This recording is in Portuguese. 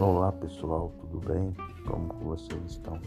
Olá pessoal, tudo bem? Como vocês estão?